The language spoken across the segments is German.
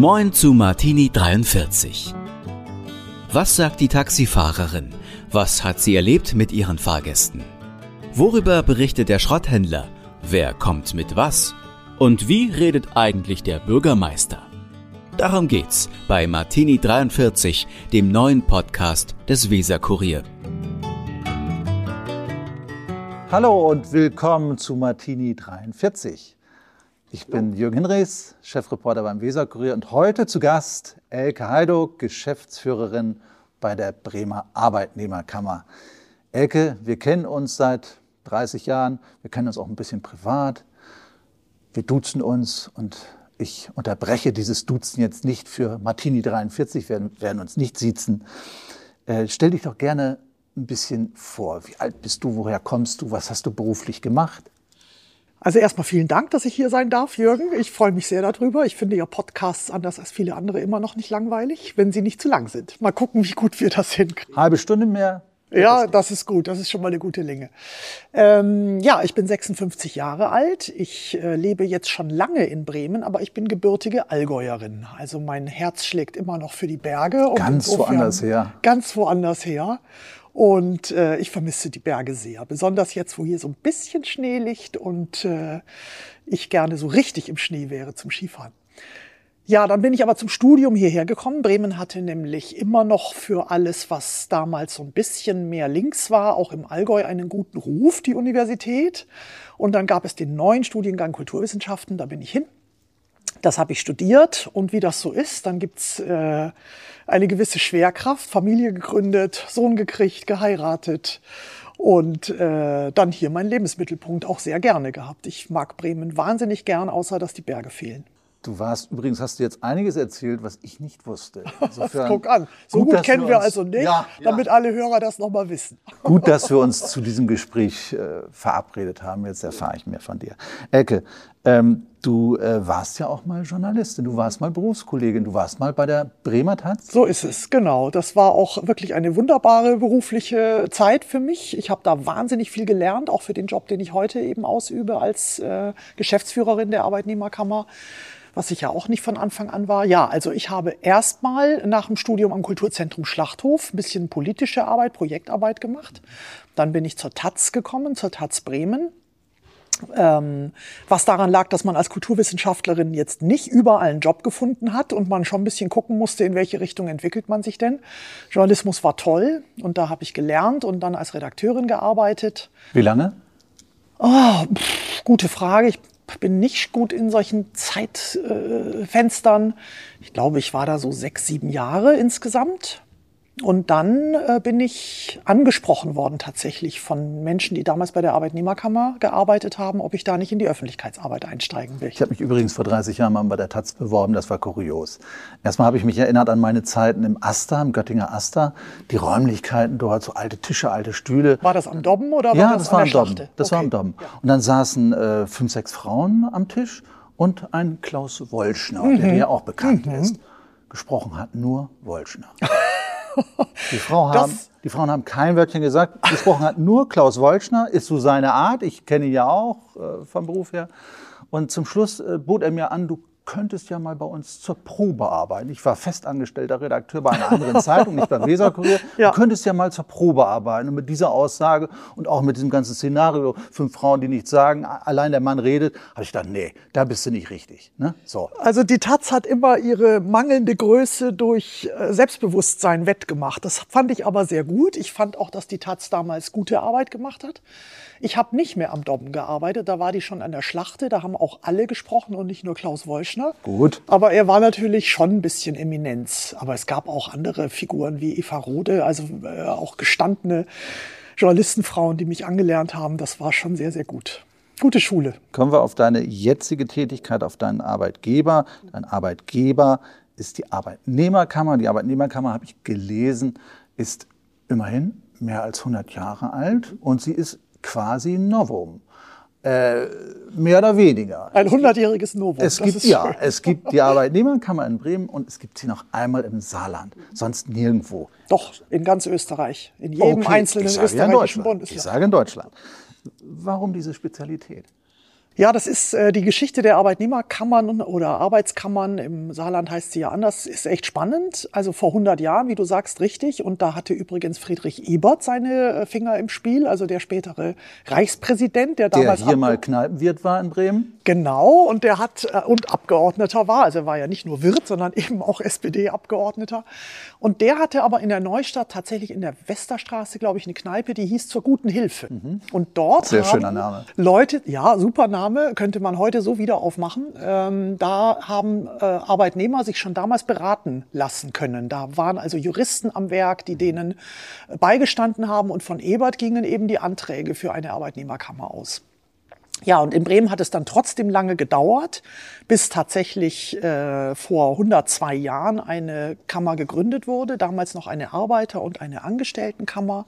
Moin zu Martini 43. Was sagt die Taxifahrerin? Was hat sie erlebt mit ihren Fahrgästen? Worüber berichtet der Schrotthändler? Wer kommt mit was? Und wie redet eigentlich der Bürgermeister? Darum geht's bei Martini 43, dem neuen Podcast des Weser Kurier. Hallo und willkommen zu Martini 43. Ich bin Jürgen Hinrichs, Chefreporter beim Weser Kurier und heute zu Gast Elke Heidow, Geschäftsführerin bei der Bremer Arbeitnehmerkammer. Elke, wir kennen uns seit 30 Jahren, wir kennen uns auch ein bisschen privat. Wir duzen uns und ich unterbreche dieses Duzen jetzt nicht für Martini 43, wir werden, werden uns nicht siezen. Äh, stell dich doch gerne ein bisschen vor. Wie alt bist du? Woher kommst du? Was hast du beruflich gemacht? Also erstmal vielen Dank, dass ich hier sein darf, Jürgen. Ich freue mich sehr darüber. Ich finde ja Podcasts anders als viele andere immer noch nicht langweilig, wenn sie nicht zu lang sind. Mal gucken, wie gut wir das hinkriegen. Halbe Stunde mehr. Ja, das ist gut. Das ist schon mal eine gute Länge. Ähm, ja, ich bin 56 Jahre alt. Ich äh, lebe jetzt schon lange in Bremen, aber ich bin gebürtige Allgäuerin. Also mein Herz schlägt immer noch für die Berge. Ganz woanders her. Ganz woanders her. Und äh, ich vermisse die Berge sehr, besonders jetzt, wo hier so ein bisschen Schnee liegt und äh, ich gerne so richtig im Schnee wäre zum Skifahren. Ja, dann bin ich aber zum Studium hierher gekommen. Bremen hatte nämlich immer noch für alles, was damals so ein bisschen mehr links war, auch im Allgäu einen guten Ruf, die Universität. Und dann gab es den neuen Studiengang Kulturwissenschaften, da bin ich hin. Das habe ich studiert und wie das so ist, dann gibt's äh, eine gewisse Schwerkraft, Familie gegründet, Sohn gekriegt, geheiratet und äh, dann hier meinen Lebensmittelpunkt auch sehr gerne gehabt. Ich mag Bremen wahnsinnig gern, außer dass die Berge fehlen. Du warst, übrigens hast du jetzt einiges erzählt, was ich nicht wusste. Insofern, Guck an, so gut, gut kennen wir, uns, also nicht, ja, damit ja. alle Hörer das nochmal wissen. Gut, dass wir uns zu diesem Gespräch äh, verabredet haben. Jetzt erfahre ich mehr von dir. Elke, ähm, du äh, warst ja auch mal Journalistin, du warst mal Berufskollegin, du warst mal bei der Bremer Taz. So ist es, genau. Das war auch wirklich eine wunderbare berufliche Zeit für mich. Ich habe da wahnsinnig viel gelernt, auch für den Job, den ich heute eben ausübe als äh, Geschäftsführerin der Arbeitnehmerkammer was ich ja auch nicht von Anfang an war. Ja, also ich habe erstmal nach dem Studium am Kulturzentrum Schlachthof ein bisschen politische Arbeit, Projektarbeit gemacht. Dann bin ich zur Taz gekommen, zur Taz Bremen. Ähm, was daran lag, dass man als Kulturwissenschaftlerin jetzt nicht überall einen Job gefunden hat und man schon ein bisschen gucken musste, in welche Richtung entwickelt man sich denn. Journalismus war toll und da habe ich gelernt und dann als Redakteurin gearbeitet. Wie lange? Oh, pff, gute Frage. Ich bin nicht gut in solchen Zeitfenstern. ich glaube, ich war da so sechs, sieben Jahre insgesamt. Und dann äh, bin ich angesprochen worden tatsächlich von Menschen, die damals bei der Arbeitnehmerkammer gearbeitet haben, ob ich da nicht in die Öffentlichkeitsarbeit einsteigen will. Ich habe mich übrigens vor 30 Jahren mal bei der Taz beworben, das war kurios. Erstmal habe ich mich erinnert an meine Zeiten im Asta, im Göttinger Asta, die Räumlichkeiten dort, so alte Tische, alte Stühle. War das am Dobben oder war ja, das, das war am Dobben. Das okay. war am Dobben. Ja. Und dann saßen äh, fünf, sechs Frauen am Tisch und ein Klaus Wolschner, mhm. der ja auch bekannt mhm. ist. Gesprochen hat nur Wolschner. Die, Frau haben, die Frauen haben kein Wörtchen gesagt. Gesprochen hat nur Klaus Wolschner, ist so seine Art. Ich kenne ihn ja auch äh, vom Beruf her. Und zum Schluss äh, bot er mir an, du könntest ja mal bei uns zur Probe arbeiten. Ich war festangestellter Redakteur bei einer anderen Zeitung, nicht beim Weserkurier. Ja. Du könntest ja mal zur Probe arbeiten. Und mit dieser Aussage und auch mit diesem ganzen Szenario, fünf Frauen, die nichts sagen, allein der Mann redet, habe ich gedacht, nee, da bist du nicht richtig. Ne? So. Also die Taz hat immer ihre mangelnde Größe durch äh, Selbstbewusstsein wettgemacht. Das fand ich aber sehr gut. Ich fand auch, dass die Taz damals gute Arbeit gemacht hat. Ich habe nicht mehr am Dobben gearbeitet, da war die schon an der Schlachte, da haben auch alle gesprochen und nicht nur Klaus Wolschner. Gut. Aber er war natürlich schon ein bisschen Eminenz. Aber es gab auch andere Figuren wie Eva Rode, also äh, auch gestandene Journalistenfrauen, die mich angelernt haben. Das war schon sehr, sehr gut. Gute Schule. Kommen wir auf deine jetzige Tätigkeit, auf deinen Arbeitgeber. Dein Arbeitgeber ist die Arbeitnehmerkammer. Die Arbeitnehmerkammer, habe ich gelesen, ist immerhin mehr als 100 Jahre alt und sie ist quasi Novum. Äh, mehr oder weniger. Ein hundertjähriges Novum. Es gibt, ja, es gibt die Arbeitnehmerkammer in Bremen und es gibt sie noch einmal im Saarland, sonst nirgendwo. Doch, in ganz Österreich, in jedem okay, einzelnen österreichischen Bundesland. Ich sage in Deutschland. Warum diese Spezialität? Ja, das ist äh, die Geschichte der Arbeitnehmerkammern oder Arbeitskammern. Im Saarland heißt sie ja anders. Ist echt spannend. Also vor 100 Jahren, wie du sagst, richtig. Und da hatte übrigens Friedrich Ebert seine äh, Finger im Spiel, also der spätere Reichspräsident, der damals der hier mal Kneipenwirt war in Bremen. Genau. Und der hat äh, und Abgeordneter war. Also er war ja nicht nur Wirt, sondern eben auch SPD-Abgeordneter. Und der hatte aber in der Neustadt tatsächlich in der Westerstraße, glaube ich, eine Kneipe, die hieß zur guten Hilfe. Mhm. Und dort Sehr schöner Name. Leute, ja, super Name Name könnte man heute so wieder aufmachen. Ähm, da haben äh, Arbeitnehmer sich schon damals beraten lassen können. Da waren also Juristen am Werk, die denen beigestanden haben und von Ebert gingen eben die Anträge für eine Arbeitnehmerkammer aus. Ja, und in Bremen hat es dann trotzdem lange gedauert, bis tatsächlich äh, vor 102 Jahren eine Kammer gegründet wurde, damals noch eine Arbeiter- und eine Angestelltenkammer.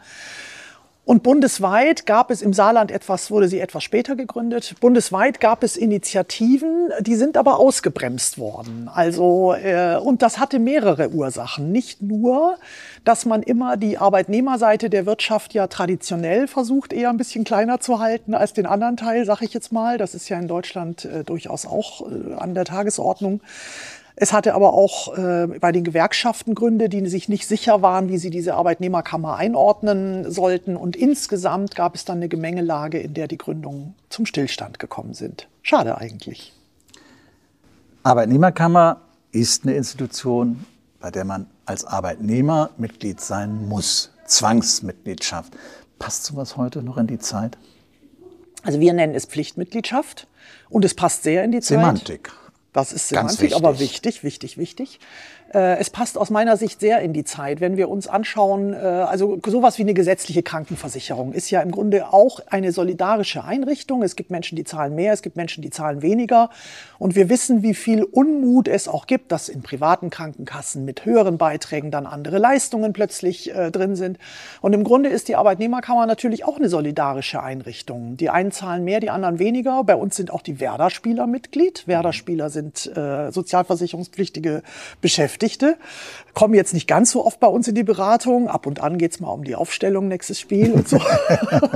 Und bundesweit gab es im Saarland etwas, wurde sie etwas später gegründet. Bundesweit gab es Initiativen, die sind aber ausgebremst worden. Also äh, und das hatte mehrere Ursachen. Nicht nur, dass man immer die Arbeitnehmerseite der Wirtschaft ja traditionell versucht, eher ein bisschen kleiner zu halten als den anderen Teil, sage ich jetzt mal. Das ist ja in Deutschland äh, durchaus auch äh, an der Tagesordnung. Es hatte aber auch äh, bei den Gewerkschaften Gründe, die sich nicht sicher waren, wie sie diese Arbeitnehmerkammer einordnen sollten. Und insgesamt gab es dann eine Gemengelage, in der die Gründungen zum Stillstand gekommen sind. Schade eigentlich. Arbeitnehmerkammer ist eine Institution, bei der man als Arbeitnehmer Mitglied sein muss. Zwangsmitgliedschaft. Passt sowas heute noch in die Zeit? Also wir nennen es Pflichtmitgliedschaft und es passt sehr in die Zeit. Semantik. Das ist Semantik, aber wichtig, wichtig, wichtig. Äh, es passt aus meiner Sicht sehr in die Zeit, wenn wir uns anschauen, äh, also sowas wie eine gesetzliche Krankenversicherung ist ja im Grunde auch eine solidarische Einrichtung. Es gibt Menschen, die zahlen mehr, es gibt Menschen, die zahlen weniger. Und wir wissen, wie viel Unmut es auch gibt, dass in privaten Krankenkassen mit höheren Beiträgen dann andere Leistungen plötzlich äh, drin sind. Und im Grunde ist die Arbeitnehmerkammer natürlich auch eine solidarische Einrichtung. Die einen zahlen mehr, die anderen weniger. Bei uns sind auch die Werder-Spieler Mitglied. Werder-Spieler sind äh, sozialversicherungspflichtige Beschäftigte. Beschäftigte. Kommen jetzt nicht ganz so oft bei uns in die Beratung. Ab und an geht's mal um die Aufstellung, nächstes Spiel und so.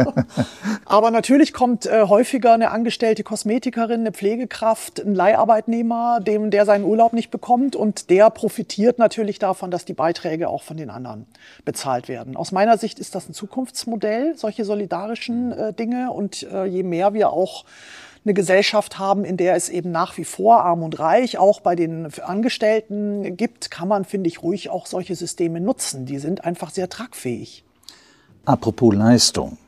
Aber natürlich kommt äh, häufiger eine angestellte Kosmetikerin, eine Pflegekraft, ein Leiharbeitnehmer, dem der seinen Urlaub nicht bekommt und der profitiert natürlich davon, dass die Beiträge auch von den anderen bezahlt werden. Aus meiner Sicht ist das ein Zukunftsmodell, solche solidarischen äh, Dinge und äh, je mehr wir auch eine Gesellschaft haben, in der es eben nach wie vor arm und reich auch bei den Angestellten gibt, kann man, finde ich, ruhig auch solche Systeme nutzen. Die sind einfach sehr tragfähig. Apropos Leistung.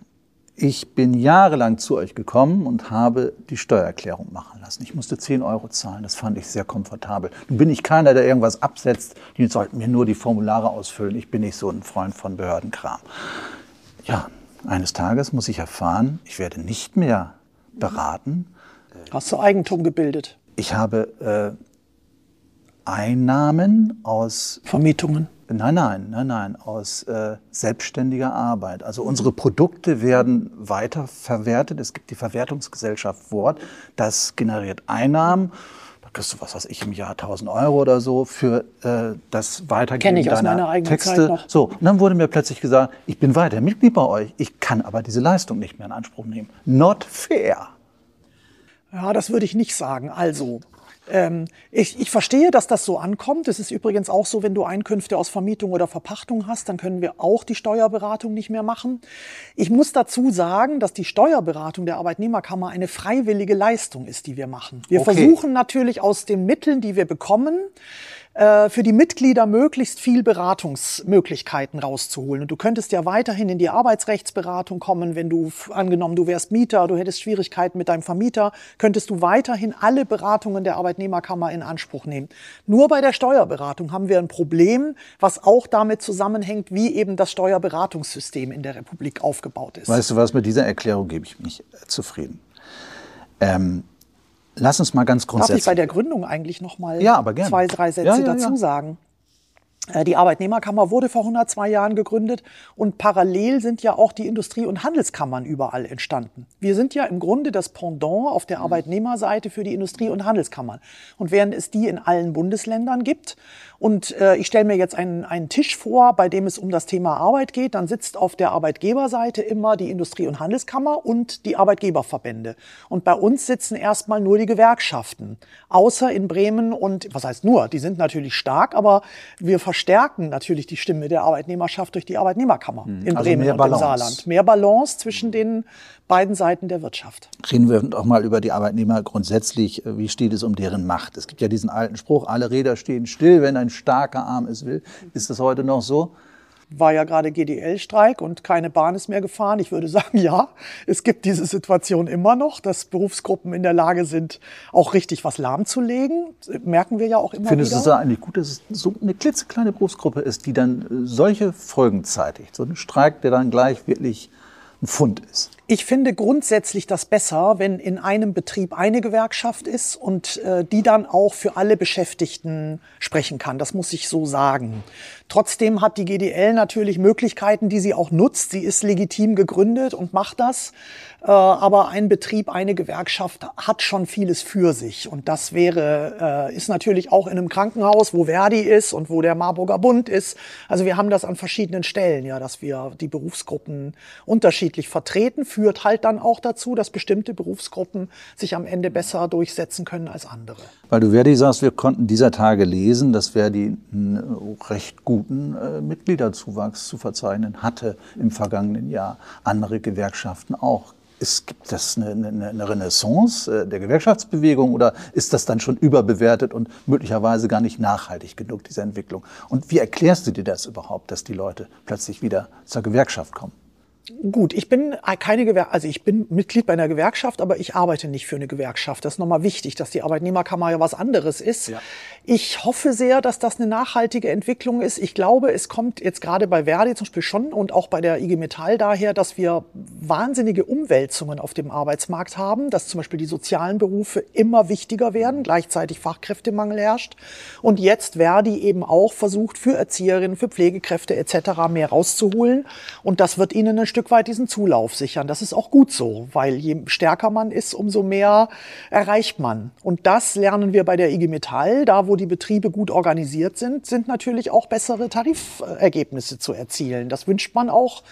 Ich bin jahrelang zu euch gekommen und habe die Steuererklärung machen lassen. Ich musste 10 Euro zahlen. Das fand ich sehr komfortabel. Nun bin ich keiner, der irgendwas absetzt. Die sollten mir nur die Formulare ausfüllen. Ich bin nicht so ein Freund von Behördenkram. Ja, eines Tages muss ich erfahren, ich werde nicht mehr beraten. Hast du Eigentum gebildet? Ich habe äh, Einnahmen aus Vermietungen. Nein, nein, nein, nein, aus äh, selbstständiger Arbeit. Also unsere Produkte werden weiter verwertet. Es gibt die Verwertungsgesellschaft Wort, das generiert Einnahmen. Da kriegst du, was weiß ich, im Jahr 1000 Euro oder so für äh, das Weitergeben ich deiner aus meiner Texte. Zeit noch. So, und dann wurde mir plötzlich gesagt, ich bin weiter Mitglied bei euch, ich kann aber diese Leistung nicht mehr in Anspruch nehmen. Not fair. Ja, das würde ich nicht sagen. Also, ähm, ich, ich verstehe, dass das so ankommt. Es ist übrigens auch so, wenn du Einkünfte aus Vermietung oder Verpachtung hast, dann können wir auch die Steuerberatung nicht mehr machen. Ich muss dazu sagen, dass die Steuerberatung der Arbeitnehmerkammer eine freiwillige Leistung ist, die wir machen. Wir okay. versuchen natürlich aus den Mitteln, die wir bekommen, äh, für die Mitglieder möglichst viel Beratungsmöglichkeiten rauszuholen. Und du könntest ja weiterhin in die Arbeitsrechtsberatung kommen, wenn du angenommen, du wärst Mieter, du hättest Schwierigkeiten mit deinem Vermieter, könntest du weiterhin alle Beratungen der Arbeitnehmerkammer in Anspruch nehmen. Nur bei der Steuerberatung haben wir ein Problem, was auch damit zusammenhängt, wie eben das Steuerberatungssystem in der Republik aufgebaut ist. Weißt du was, mit dieser Erklärung gebe ich mich zufrieden. Ähm, Lass uns mal ganz grundsätzlich. Darf ich bei der Gründung eigentlich noch mal ja, zwei, drei Sätze ja, ja, dazu sagen? Äh, die Arbeitnehmerkammer wurde vor 102 Jahren gegründet und parallel sind ja auch die Industrie- und Handelskammern überall entstanden. Wir sind ja im Grunde das Pendant auf der Arbeitnehmerseite für die Industrie- und Handelskammern. Und während es die in allen Bundesländern gibt und äh, ich stelle mir jetzt einen, einen Tisch vor, bei dem es um das Thema Arbeit geht, dann sitzt auf der Arbeitgeberseite immer die Industrie- und Handelskammer und die Arbeitgeberverbände. Und bei uns sitzen erstmal nur die Gewerkschaften, außer in Bremen und, was heißt nur, die sind natürlich stark, aber wir verstärken natürlich die Stimme der Arbeitnehmerschaft durch die Arbeitnehmerkammer hm. in also Bremen und Balance. im Saarland. Mehr Balance zwischen den beiden Seiten der Wirtschaft. Reden wir auch mal über die Arbeitnehmer grundsätzlich. Wie steht es um deren Macht? Es gibt ja diesen alten Spruch, alle Räder stehen still, wenn ein starker Arm es will. Ist das heute noch so? War ja gerade GDL-Streik und keine Bahn ist mehr gefahren. Ich würde sagen, ja, es gibt diese Situation immer noch, dass Berufsgruppen in der Lage sind, auch richtig was lahmzulegen. Merken wir ja auch immer Findest wieder. Findest du es eigentlich gut, dass es so eine klitzekleine Berufsgruppe ist, die dann äh, solche Folgen zeitigt? So ein Streik, der dann gleich wirklich ein Fund ist. Ich finde grundsätzlich das besser, wenn in einem Betrieb eine Gewerkschaft ist und äh, die dann auch für alle Beschäftigten sprechen kann. Das muss ich so sagen. Trotzdem hat die GDL natürlich Möglichkeiten, die sie auch nutzt. Sie ist legitim gegründet und macht das. Äh, aber ein Betrieb, eine Gewerkschaft hat schon vieles für sich. Und das wäre, äh, ist natürlich auch in einem Krankenhaus, wo Verdi ist und wo der Marburger Bund ist. Also wir haben das an verschiedenen Stellen, ja, dass wir die Berufsgruppen unterschiedlich vertreten, führt halt dann auch dazu, dass bestimmte Berufsgruppen sich am Ende besser durchsetzen können als andere. Weil du Verdi sagst, wir konnten dieser Tage lesen, dass Verdi recht guten äh, Mitgliederzuwachs zu verzeichnen hatte im vergangenen Jahr. Andere Gewerkschaften auch. Ist, gibt das eine, eine, eine Renaissance äh, der Gewerkschaftsbewegung oder ist das dann schon überbewertet und möglicherweise gar nicht nachhaltig genug, diese Entwicklung? Und wie erklärst du dir das überhaupt, dass die Leute plötzlich wieder zur Gewerkschaft kommen? Gut, ich bin keine Gewer also ich bin Mitglied bei einer Gewerkschaft, aber ich arbeite nicht für eine Gewerkschaft. Das ist nochmal wichtig, dass die Arbeitnehmerkammer ja was anderes ist. Ja. Ich hoffe sehr, dass das eine nachhaltige Entwicklung ist. Ich glaube, es kommt jetzt gerade bei Verdi zum Beispiel schon und auch bei der IG Metall daher, dass wir wahnsinnige Umwälzungen auf dem Arbeitsmarkt haben, dass zum Beispiel die sozialen Berufe immer wichtiger werden, gleichzeitig Fachkräftemangel herrscht und jetzt Verdi eben auch versucht, für Erzieherinnen, für Pflegekräfte etc. mehr rauszuholen und das wird ihnen ein Stück weit diesen Zulauf sichern. Das ist auch gut so, weil je stärker man ist, umso mehr erreicht man. Und das lernen wir bei der IG Metall, da wo die Betriebe gut organisiert sind, sind natürlich auch bessere Tarifergebnisse zu erzielen. Das wünscht man auch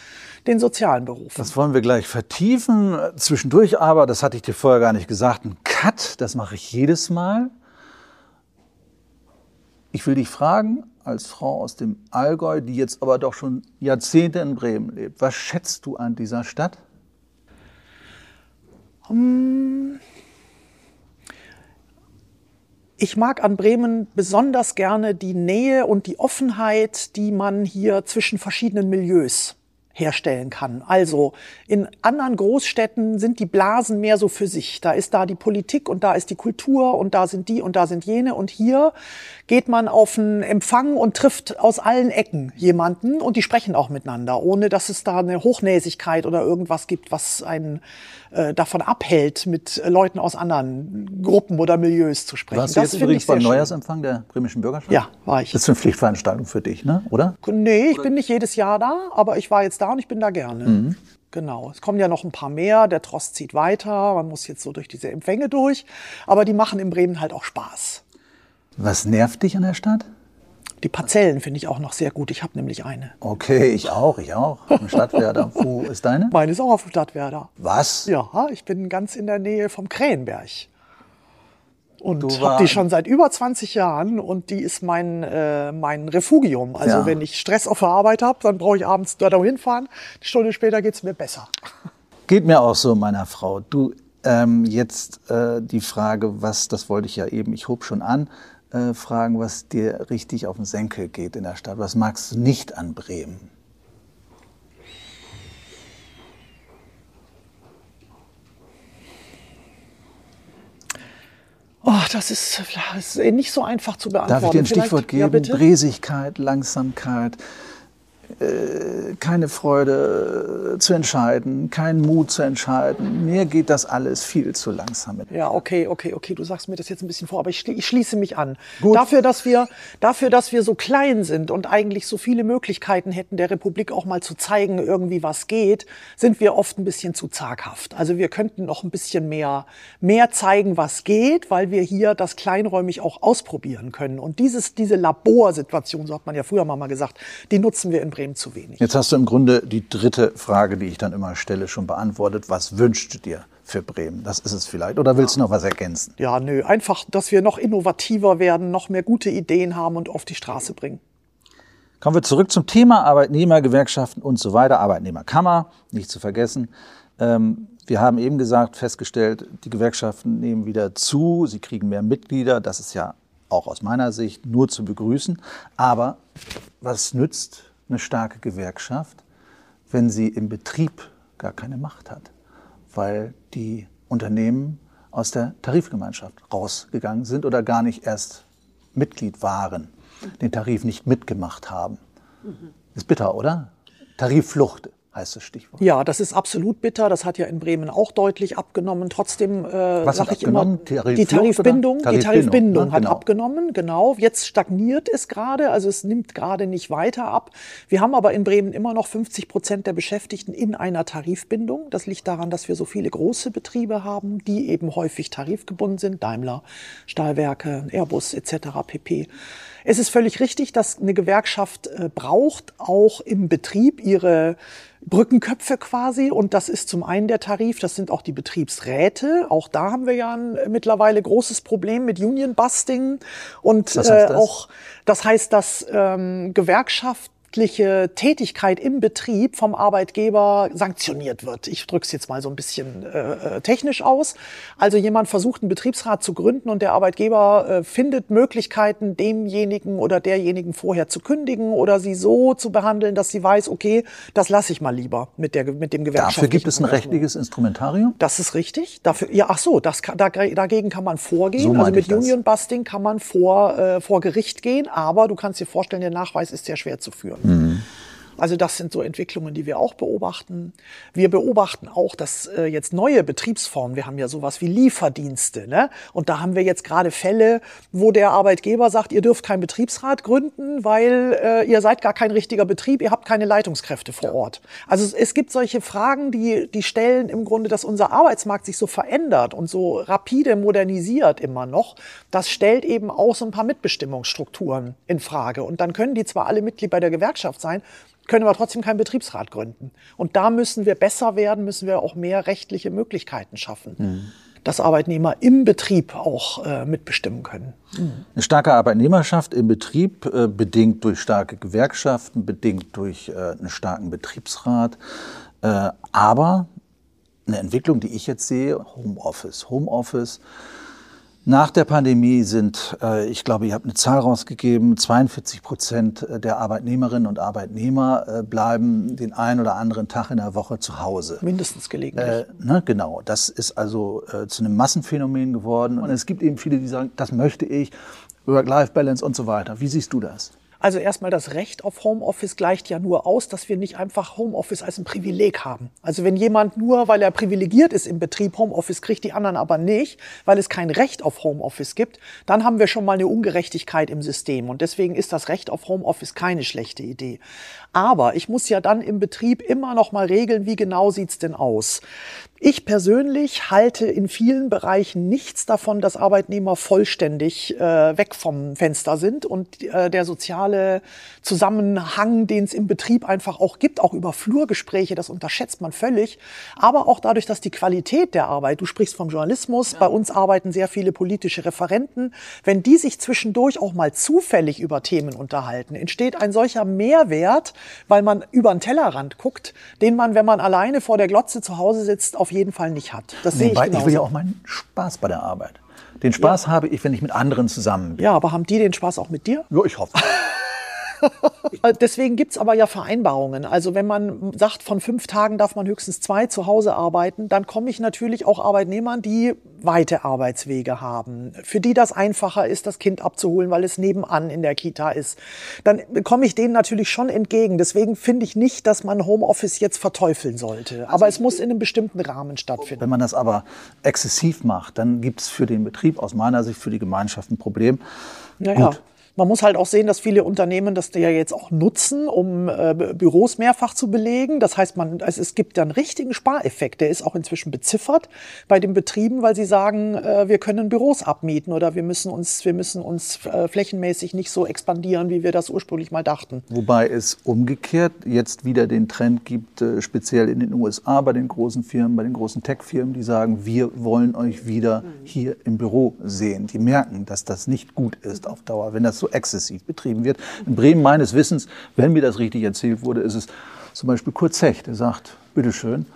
den sozialen Berufen. Das wollen wir gleich vertiefen. Zwischendurch aber, das hatte ich dir vorher gar nicht gesagt, ein Cut, das mache ich jedes Mal. Ich will dich fragen, als Frau aus dem Allgäu, die jetzt aber doch schon Jahrzehnte in Bremen lebt, was schätzt du an dieser Stadt? Um ich mag an Bremen besonders gerne die Nähe und die Offenheit, die man hier zwischen verschiedenen Milieus herstellen kann. Also in anderen Großstädten sind die Blasen mehr so für sich. Da ist da die Politik und da ist die Kultur und da sind die und da sind jene. Und hier geht man auf einen Empfang und trifft aus allen Ecken jemanden und die sprechen auch miteinander, ohne dass es da eine Hochnäsigkeit oder irgendwas gibt, was einen äh, davon abhält, mit Leuten aus anderen Gruppen oder Milieus zu sprechen. Warst du das jetzt übrigens beim Neujahrsempfang der bremischen Bürgerschaft? Ja, war ich. Das ist eine Pflichtveranstaltung für dich, ne? oder? Nee, ich bin nicht jedes Jahr da, aber ich war jetzt da und ich bin da gerne. Mhm. Genau. Es kommen ja noch ein paar mehr. Der Trost zieht weiter. Man muss jetzt so durch diese Empfänge durch. Aber die machen in Bremen halt auch Spaß. Was nervt dich an der Stadt? Die Parzellen finde ich auch noch sehr gut. Ich habe nämlich eine. Okay, ich auch, ich auch. Im Stadtwerder. Wo ist deine? Meine ist auch auf dem Stadtwerder. Was? Ja, ich bin ganz in der Nähe vom Krähenberg. Und habe die schon seit über 20 Jahren und die ist mein, äh, mein Refugium. Also ja. wenn ich Stress auf der Arbeit habe, dann brauche ich abends da hinfahren. Eine Stunde später geht es mir besser. Geht mir auch so, meiner Frau. Du, ähm, jetzt äh, die Frage, was, das wollte ich ja eben, ich hob schon an, äh, fragen, was dir richtig auf den Senkel geht in der Stadt. Was magst du nicht an Bremen? Oh, das ist, das ist nicht so einfach zu beantworten. Darf ich dir ein Stichwort geben? Ja, Bresigkeit, Langsamkeit. Äh, keine Freude äh, zu entscheiden, keinen Mut zu entscheiden. Mir geht das alles viel zu langsam. Mit. Ja, okay, okay, okay. Du sagst mir das jetzt ein bisschen vor, aber ich, ich schließe mich an. Gut. Dafür, dass wir, dafür, dass wir so klein sind und eigentlich so viele Möglichkeiten hätten, der Republik auch mal zu zeigen, irgendwie was geht, sind wir oft ein bisschen zu zaghaft. Also wir könnten noch ein bisschen mehr, mehr zeigen, was geht, weil wir hier das kleinräumig auch ausprobieren können. Und dieses, diese Laborsituation, so hat man ja früher mal gesagt, die nutzen wir in Bremen zu wenig. Jetzt hast du im Grunde die dritte Frage, die ich dann immer stelle, schon beantwortet. Was wünschst du dir für Bremen? Das ist es vielleicht. Oder willst du noch was ergänzen? Ja, nö. Einfach, dass wir noch innovativer werden, noch mehr gute Ideen haben und auf die Straße bringen. Kommen wir zurück zum Thema Arbeitnehmergewerkschaften und so weiter. Arbeitnehmerkammer, nicht zu vergessen. Ähm, wir haben eben gesagt, festgestellt, die Gewerkschaften nehmen wieder zu, sie kriegen mehr Mitglieder. Das ist ja auch aus meiner Sicht nur zu begrüßen. Aber was nützt eine starke Gewerkschaft, wenn sie im Betrieb gar keine Macht hat, weil die Unternehmen aus der Tarifgemeinschaft rausgegangen sind oder gar nicht erst Mitglied waren, den Tarif nicht mitgemacht haben. Ist bitter, oder? Tarifflucht heißt das Stichwort. Ja, das ist absolut bitter. Das hat ja in Bremen auch deutlich abgenommen. Trotzdem äh, sage ich immer, die Tarifbindung, die Tarifbindung hat genau. abgenommen. Genau. Jetzt stagniert es gerade, also es nimmt gerade nicht weiter ab. Wir haben aber in Bremen immer noch 50 Prozent der Beschäftigten in einer Tarifbindung. Das liegt daran, dass wir so viele große Betriebe haben, die eben häufig tarifgebunden sind. Daimler, Stahlwerke, Airbus etc. pp. Es ist völlig richtig, dass eine Gewerkschaft äh, braucht, auch im Betrieb ihre Brückenköpfe quasi. Und das ist zum einen der Tarif, das sind auch die Betriebsräte. Auch da haben wir ja ein mittlerweile großes Problem mit Union Busting. Und äh, das auch, das heißt, dass ähm, Gewerkschaft wirtschaftliche Tätigkeit im Betrieb vom Arbeitgeber sanktioniert wird. Ich drücke es jetzt mal so ein bisschen äh, äh, technisch aus. Also jemand versucht, einen Betriebsrat zu gründen und der Arbeitgeber äh, findet Möglichkeiten, demjenigen oder derjenigen vorher zu kündigen oder sie so zu behandeln, dass sie weiß, okay, das lasse ich mal lieber mit, der, mit dem Gewerkschaftlichen. Dafür gibt es ein rechtliches Instrumentarium? Das ist richtig. Dafür, ja, ach so, das, da, dagegen kann man vorgehen. So also mit Union Busting kann man vor, äh, vor Gericht gehen, aber du kannst dir vorstellen, der Nachweis ist sehr schwer zu führen. Mhm. Also das sind so Entwicklungen, die wir auch beobachten. Wir beobachten auch, dass äh, jetzt neue Betriebsformen, wir haben ja sowas wie Lieferdienste, ne? und da haben wir jetzt gerade Fälle, wo der Arbeitgeber sagt, ihr dürft keinen Betriebsrat gründen, weil äh, ihr seid gar kein richtiger Betrieb, ihr habt keine Leitungskräfte vor Ort. Also es gibt solche Fragen, die, die stellen im Grunde, dass unser Arbeitsmarkt sich so verändert und so rapide modernisiert immer noch. Das stellt eben auch so ein paar Mitbestimmungsstrukturen in Frage. Und dann können die zwar alle Mitglied bei der Gewerkschaft sein, können aber trotzdem keinen Betriebsrat gründen. Und da müssen wir besser werden, müssen wir auch mehr rechtliche Möglichkeiten schaffen. Mhm. dass Arbeitnehmer im Betrieb auch äh, mitbestimmen können. Mhm. Eine starke Arbeitnehmerschaft im Betrieb, äh, bedingt durch starke Gewerkschaften, bedingt durch äh, einen starken Betriebsrat, äh, aber eine Entwicklung, die ich jetzt sehe, Homeoffice. Homeoffice nach der Pandemie sind, äh, ich glaube, ihr habt eine Zahl rausgegeben, 42 Prozent der Arbeitnehmerinnen und Arbeitnehmer äh, bleiben den einen oder anderen Tag in der Woche zu Hause. Mindestens gelegentlich. Äh, ne, genau, das ist also äh, zu einem Massenphänomen geworden. Und es gibt eben viele, die sagen, das möchte ich, Work-Life-Balance und so weiter. Wie siehst du das? Also erstmal das Recht auf Homeoffice gleicht ja nur aus, dass wir nicht einfach Homeoffice als ein Privileg haben. Also wenn jemand nur, weil er privilegiert ist im Betrieb, Homeoffice kriegt, die anderen aber nicht, weil es kein Recht auf Homeoffice gibt, dann haben wir schon mal eine Ungerechtigkeit im System. Und deswegen ist das Recht auf Homeoffice keine schlechte Idee. Aber ich muss ja dann im Betrieb immer noch mal regeln, wie genau sieht's denn aus. Ich persönlich halte in vielen Bereichen nichts davon, dass Arbeitnehmer vollständig äh, weg vom Fenster sind und äh, der soziale Zusammenhang, den es im Betrieb einfach auch gibt, auch über Flurgespräche, das unterschätzt man völlig. Aber auch dadurch, dass die Qualität der Arbeit, du sprichst vom Journalismus, ja. bei uns arbeiten sehr viele politische Referenten, wenn die sich zwischendurch auch mal zufällig über Themen unterhalten, entsteht ein solcher Mehrwert, weil man über den Tellerrand guckt, den man, wenn man alleine vor der Glotze zu Hause sitzt, auf jeden Fall nicht hat. Das sehe ich genauso. Ich will ja auch meinen Spaß bei der Arbeit. Den Spaß ja. habe ich, wenn ich mit anderen zusammen bin. Ja, aber haben die den Spaß auch mit dir? Ja, ich hoffe. Deswegen gibt's aber ja Vereinbarungen. Also wenn man sagt, von fünf Tagen darf man höchstens zwei zu Hause arbeiten, dann komme ich natürlich auch Arbeitnehmern, die weite Arbeitswege haben, für die das einfacher ist, das Kind abzuholen, weil es nebenan in der Kita ist. Dann komme ich denen natürlich schon entgegen. Deswegen finde ich nicht, dass man Homeoffice jetzt verteufeln sollte. Aber es muss in einem bestimmten Rahmen stattfinden. Wenn man das aber exzessiv macht, dann gibt es für den Betrieb aus meiner Sicht, für die Gemeinschaft ein Problem. Naja. Gut. Man muss halt auch sehen, dass viele Unternehmen das ja jetzt auch nutzen, um äh, Büros mehrfach zu belegen. Das heißt, man, also es gibt dann richtigen Spareffekt. Der ist auch inzwischen beziffert bei den Betrieben, weil sie sagen, äh, wir können Büros abmieten oder wir müssen uns, wir müssen uns äh, flächenmäßig nicht so expandieren, wie wir das ursprünglich mal dachten. Wobei es umgekehrt jetzt wieder den Trend gibt, äh, speziell in den USA bei den großen Firmen, bei den großen Tech-Firmen, die sagen, wir wollen euch wieder hier im Büro sehen. Die merken, dass das nicht gut ist auf Dauer. Wenn das so exzessiv betrieben wird. In Bremen meines Wissens, wenn mir das richtig erzählt wurde, ist es zum Beispiel Kurt Zech, der sagt, bitteschön,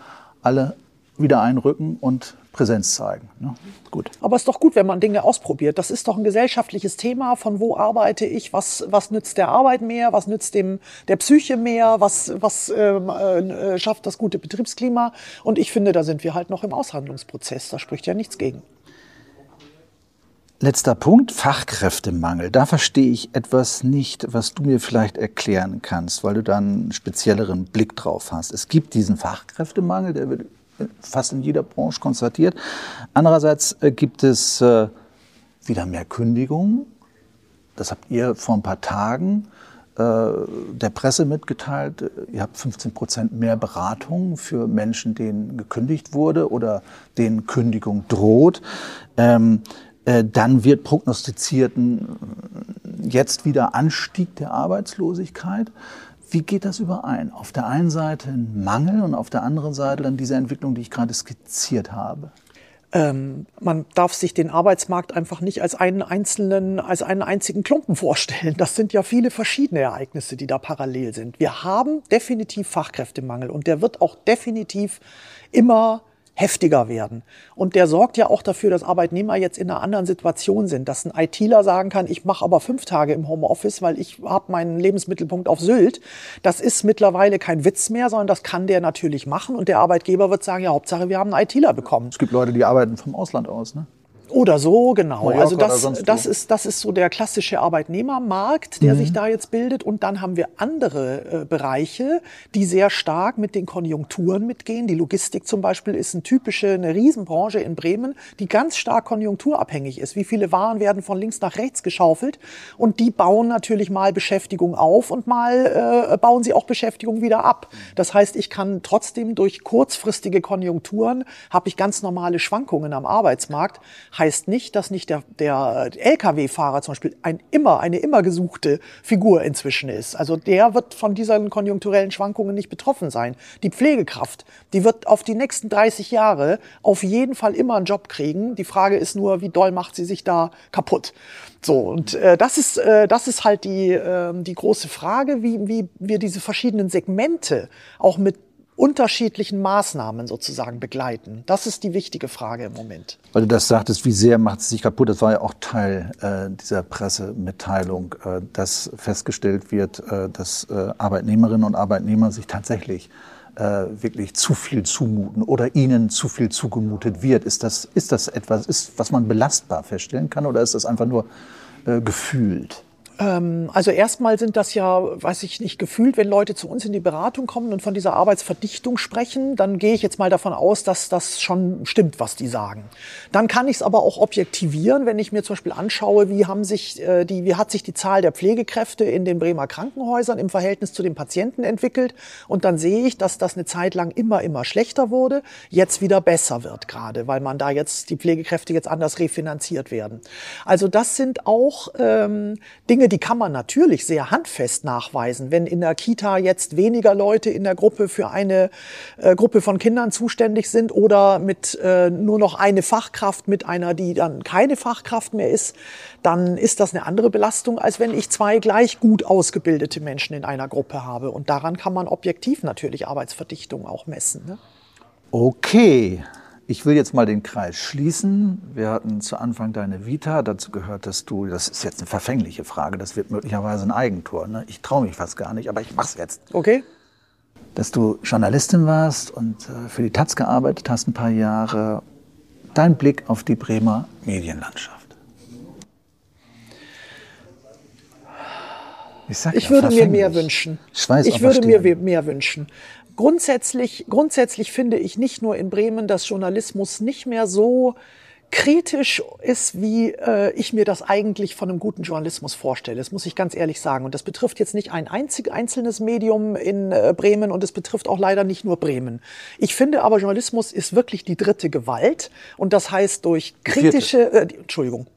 alle wieder einrücken und Präsenz zeigen. Ne? Gut. Aber es ist doch gut, wenn man Dinge ausprobiert. Das ist doch ein gesellschaftliches Thema. Von wo arbeite ich? Was, was nützt der Arbeit mehr? Was nützt dem, der Psyche mehr? Was, was ähm, äh, schafft das gute Betriebsklima? Und ich finde, da sind wir halt noch im Aushandlungsprozess. Da spricht ja nichts gegen. Letzter Punkt, Fachkräftemangel. Da verstehe ich etwas nicht, was du mir vielleicht erklären kannst, weil du da einen spezielleren Blick drauf hast. Es gibt diesen Fachkräftemangel, der wird fast in jeder Branche konstatiert. Andererseits äh, gibt es äh, wieder mehr Kündigungen. Das habt ihr vor ein paar Tagen äh, der Presse mitgeteilt. Ihr habt 15 Prozent mehr Beratungen für Menschen, denen gekündigt wurde oder denen Kündigung droht. Ähm, äh, dann wird prognostiziert ein jetzt wieder Anstieg der Arbeitslosigkeit. Wie geht das überein? Auf der einen Seite ein Mangel und auf der anderen Seite dann diese Entwicklung, die ich gerade skizziert habe. Ähm, man darf sich den Arbeitsmarkt einfach nicht als einen einzelnen, als einen einzigen Klumpen vorstellen. Das sind ja viele verschiedene Ereignisse, die da parallel sind. Wir haben definitiv Fachkräftemangel und der wird auch definitiv immer heftiger werden. Und der sorgt ja auch dafür, dass Arbeitnehmer jetzt in einer anderen Situation sind, dass ein ITler sagen kann, ich mache aber fünf Tage im Homeoffice, weil ich habe meinen Lebensmittelpunkt auf Sylt. Das ist mittlerweile kein Witz mehr, sondern das kann der natürlich machen. Und der Arbeitgeber wird sagen, ja, Hauptsache, wir haben einen ITler bekommen. Es gibt Leute, die arbeiten vom Ausland aus, ne? Oder so, genau. Mallorca also das, das, ist, das ist so der klassische Arbeitnehmermarkt, der mhm. sich da jetzt bildet. Und dann haben wir andere äh, Bereiche, die sehr stark mit den Konjunkturen mitgehen. Die Logistik zum Beispiel ist eine typische, eine Riesenbranche in Bremen, die ganz stark konjunkturabhängig ist. Wie viele Waren werden von links nach rechts geschaufelt? Und die bauen natürlich mal Beschäftigung auf und mal äh, bauen sie auch Beschäftigung wieder ab. Das heißt, ich kann trotzdem durch kurzfristige Konjunkturen, habe ich ganz normale Schwankungen am Arbeitsmarkt heißt nicht, dass nicht der, der Lkw-Fahrer zum Beispiel ein immer, eine immer gesuchte Figur inzwischen ist. Also der wird von diesen konjunkturellen Schwankungen nicht betroffen sein. Die Pflegekraft, die wird auf die nächsten 30 Jahre auf jeden Fall immer einen Job kriegen. Die Frage ist nur, wie doll macht sie sich da kaputt? So, und äh, das, ist, äh, das ist halt die, äh, die große Frage, wie, wie wir diese verschiedenen Segmente auch mit unterschiedlichen Maßnahmen sozusagen begleiten? Das ist die wichtige Frage im Moment. Weil du das sagtest, wie sehr macht es sich kaputt? Das war ja auch Teil äh, dieser Pressemitteilung, äh, dass festgestellt wird, äh, dass äh, Arbeitnehmerinnen und Arbeitnehmer sich tatsächlich äh, wirklich zu viel zumuten oder ihnen zu viel zugemutet wird. Ist das, ist das etwas, ist, was man belastbar feststellen kann oder ist das einfach nur äh, gefühlt? Ähm, also erstmal sind das ja, weiß ich nicht, gefühlt, wenn Leute zu uns in die Beratung kommen und von dieser Arbeitsverdichtung sprechen, dann gehe ich jetzt mal davon aus, dass das schon stimmt, was die sagen. Dann kann ich es aber auch objektivieren, wenn ich mir zum Beispiel anschaue, wie haben sich äh, die, wie hat sich die Zahl der Pflegekräfte in den Bremer Krankenhäusern im Verhältnis zu den Patienten entwickelt. Und dann sehe ich, dass das eine Zeit lang immer, immer schlechter wurde, jetzt wieder besser wird gerade, weil man da jetzt die Pflegekräfte jetzt anders refinanziert werden. Also das sind auch ähm, Dinge, die kann man natürlich sehr handfest nachweisen. Wenn in der Kita jetzt weniger Leute in der Gruppe für eine äh, Gruppe von Kindern zuständig sind oder mit äh, nur noch eine Fachkraft mit einer, die dann keine Fachkraft mehr ist, dann ist das eine andere Belastung, als wenn ich zwei gleich gut ausgebildete Menschen in einer Gruppe habe. Und daran kann man objektiv natürlich Arbeitsverdichtung auch messen. Ne? Okay. Ich will jetzt mal den Kreis schließen. Wir hatten zu Anfang deine Vita. Dazu gehört, dass du, das ist jetzt eine verfängliche Frage, das wird möglicherweise ein Eigentor. Ne? Ich traue mich fast gar nicht, aber ich mach's jetzt. Okay. Dass du Journalistin warst und äh, für die Taz gearbeitet hast ein paar Jahre. Dein Blick auf die Bremer Medienlandschaft. Ich, ich würde mir mehr wünschen. Ich, weiß, ich würde mir mehr wünschen. Grundsätzlich, grundsätzlich finde ich nicht nur in Bremen, dass Journalismus nicht mehr so kritisch ist, wie äh, ich mir das eigentlich von einem guten Journalismus vorstelle. Das muss ich ganz ehrlich sagen. Und das betrifft jetzt nicht ein einzig, einzelnes Medium in äh, Bremen und es betrifft auch leider nicht nur Bremen. Ich finde aber, Journalismus ist wirklich die dritte Gewalt. Und das heißt durch kritische, äh, Entschuldigung,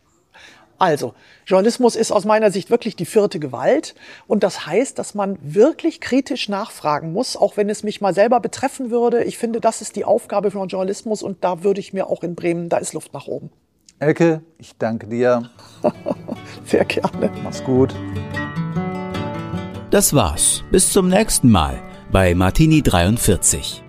also, Journalismus ist aus meiner Sicht wirklich die vierte Gewalt. Und das heißt, dass man wirklich kritisch nachfragen muss, auch wenn es mich mal selber betreffen würde. Ich finde, das ist die Aufgabe von Journalismus und da würde ich mir auch in Bremen, da ist Luft nach oben. Elke, ich danke dir. Sehr gerne. Mach's gut. Das war's. Bis zum nächsten Mal bei Martini 43.